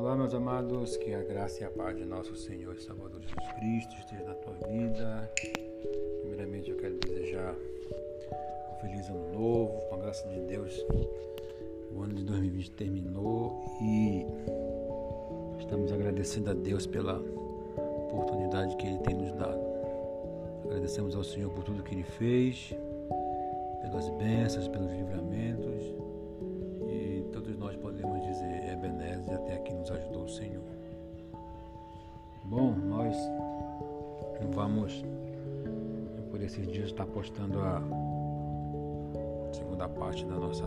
meus amados, que a graça e a paz de nosso Senhor e Salvador Jesus Cristo esteja na tua vida. Primeiramente, eu quero desejar um feliz ano novo, com a graça de Deus. O ano de 2020 terminou e estamos agradecendo a Deus pela oportunidade que Ele tem nos dado. Agradecemos ao Senhor por tudo que Ele fez, pelas bênçãos, pelos livramentos Bom, nós vamos por esses dias estar postando a segunda parte da nossa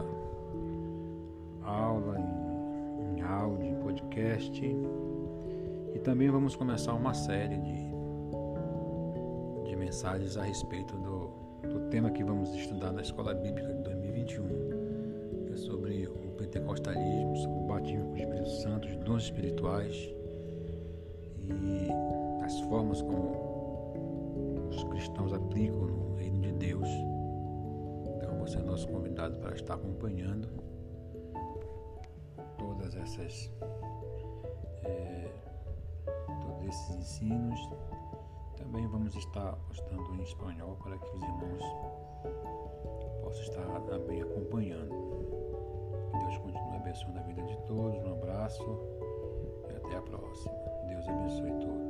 aula em, em áudio, em podcast. E também vamos começar uma série de, de mensagens a respeito do, do tema que vamos estudar na Escola Bíblica de 2021, que é sobre o pentecostalismo, sobre o batismo com o Espírito Santo, os dons espirituais como os cristãos aplicam no reino de Deus. Então você é nosso convidado para estar acompanhando todas essas é, todos esses ensinos. Também vamos estar postando em espanhol para que os irmãos possam estar também acompanhando. Que Deus continue abençoando a vida de todos. Um abraço e até a próxima. Deus abençoe todos.